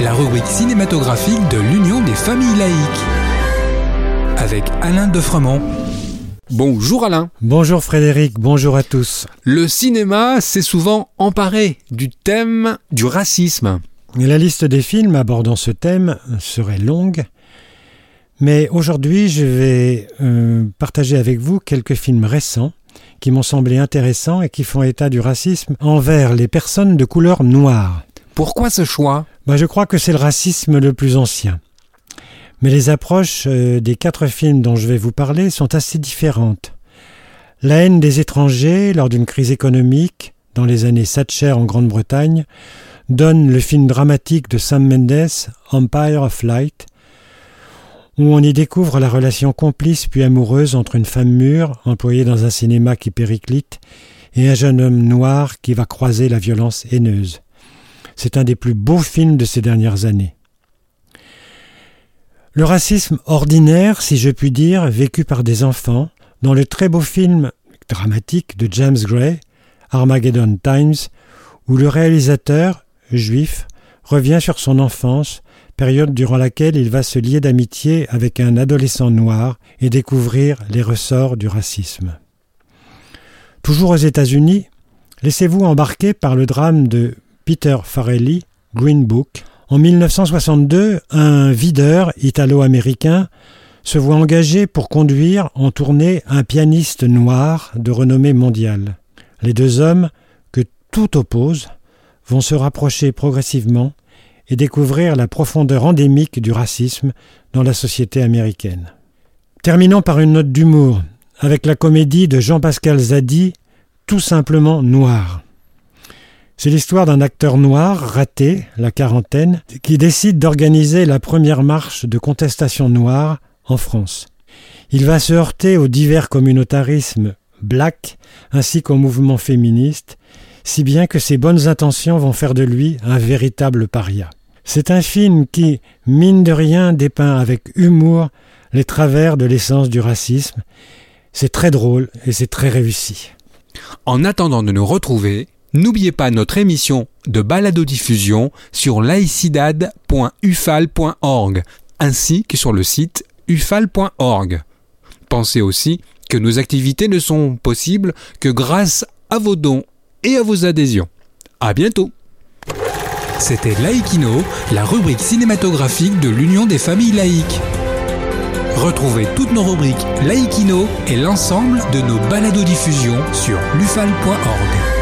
La rubrique cinématographique de l'Union des familles laïques. Avec Alain Defremont. Bonjour Alain. Bonjour Frédéric, bonjour à tous. Le cinéma s'est souvent emparé du thème du racisme. La liste des films abordant ce thème serait longue, mais aujourd'hui je vais euh, partager avec vous quelques films récents qui m'ont semblé intéressants et qui font état du racisme envers les personnes de couleur noire. Pourquoi ce choix? Bah, Je crois que c'est le racisme le plus ancien. Mais les approches euh, des quatre films dont je vais vous parler sont assez différentes. La haine des étrangers lors d'une crise économique, dans les années Thatcher en Grande-Bretagne, donne le film dramatique de Sam Mendes, Empire of Light, où on y découvre la relation complice puis amoureuse entre une femme mûre, employée dans un cinéma qui périclite, et un jeune homme noir qui va croiser la violence haineuse. C'est un des plus beaux films de ces dernières années. Le racisme ordinaire, si je puis dire, vécu par des enfants, dans le très beau film dramatique de James Gray, Armageddon Times, où le réalisateur, juif, revient sur son enfance, période durant laquelle il va se lier d'amitié avec un adolescent noir et découvrir les ressorts du racisme. Toujours aux États-Unis, laissez-vous embarquer par le drame de Peter Farrelly, Green Book. En 1962, un videur italo-américain se voit engagé pour conduire en tournée un pianiste noir de renommée mondiale. Les deux hommes, que tout oppose, vont se rapprocher progressivement et découvrir la profondeur endémique du racisme dans la société américaine. Terminons par une note d'humour, avec la comédie de Jean-Pascal Zadi, Tout simplement noir. C'est l'histoire d'un acteur noir raté, la quarantaine, qui décide d'organiser la première marche de contestation noire en France. Il va se heurter aux divers communautarismes black ainsi qu'au mouvement féministe, si bien que ses bonnes intentions vont faire de lui un véritable paria. C'est un film qui, mine de rien, dépeint avec humour les travers de l'essence du racisme. C'est très drôle et c'est très réussi. En attendant de nous retrouver, n'oubliez pas notre émission de balado-diffusion sur laicidad.ufal.org ainsi que sur le site ufal.org. Pensez aussi que nos activités ne sont possibles que grâce à vos dons et à vos adhésions. À bientôt! C'était Laïkino, la rubrique cinématographique de l'Union des familles laïques. Retrouvez toutes nos rubriques Laïkino et l'ensemble de nos balados diffusions sur lufal.org.